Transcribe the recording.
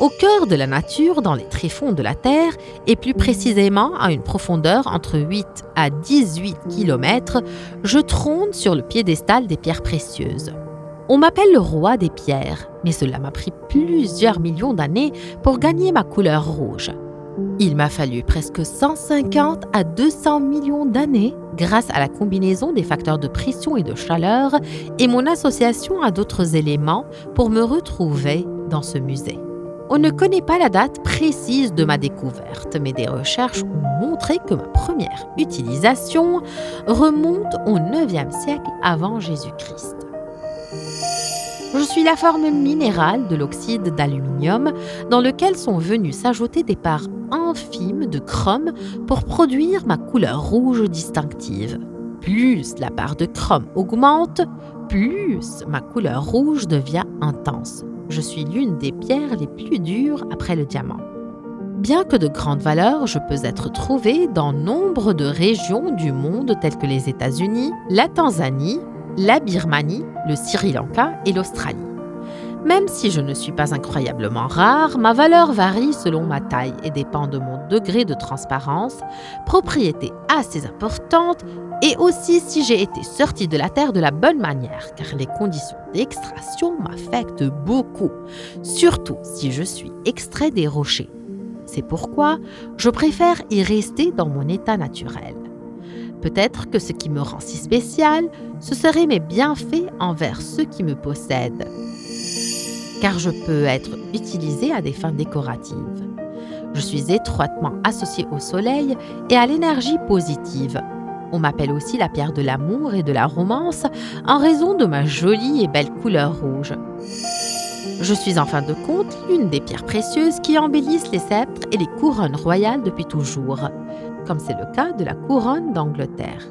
Au cœur de la nature, dans les tréfonds de la Terre, et plus précisément à une profondeur entre 8 à 18 km, je trône sur le piédestal des pierres précieuses. On m'appelle le roi des pierres, mais cela m'a pris plusieurs millions d'années pour gagner ma couleur rouge. Il m'a fallu presque 150 à 200 millions d'années grâce à la combinaison des facteurs de pression et de chaleur et mon association à d'autres éléments pour me retrouver dans ce musée. On ne connaît pas la date précise de ma découverte, mais des recherches ont montré que ma première utilisation remonte au 9e siècle avant Jésus-Christ. Je suis la forme minérale de l'oxyde d'aluminium dans lequel sont venus s'ajouter des parts infimes de chrome pour produire ma couleur rouge distinctive. Plus la part de chrome augmente, plus ma couleur rouge devient intense je suis l'une des pierres les plus dures après le diamant. Bien que de grande valeur, je peux être trouvée dans nombre de régions du monde telles que les États-Unis, la Tanzanie, la Birmanie, le Sri Lanka et l'Australie. Même si je ne suis pas incroyablement rare, ma valeur varie selon ma taille et dépend de mon degré de transparence, propriété assez importante et aussi si j'ai été sorti de la Terre de la bonne manière, car les conditions d'extraction m'affectent beaucoup, surtout si je suis extrait des rochers. C'est pourquoi je préfère y rester dans mon état naturel. Peut-être que ce qui me rend si spécial, ce serait mes bienfaits envers ceux qui me possèdent, car je peux être utilisé à des fins décoratives. Je suis étroitement associé au soleil et à l'énergie positive, on m'appelle aussi la pierre de l'amour et de la romance en raison de ma jolie et belle couleur rouge. Je suis en fin de compte l'une des pierres précieuses qui embellissent les sceptres et les couronnes royales depuis toujours, comme c'est le cas de la couronne d'Angleterre.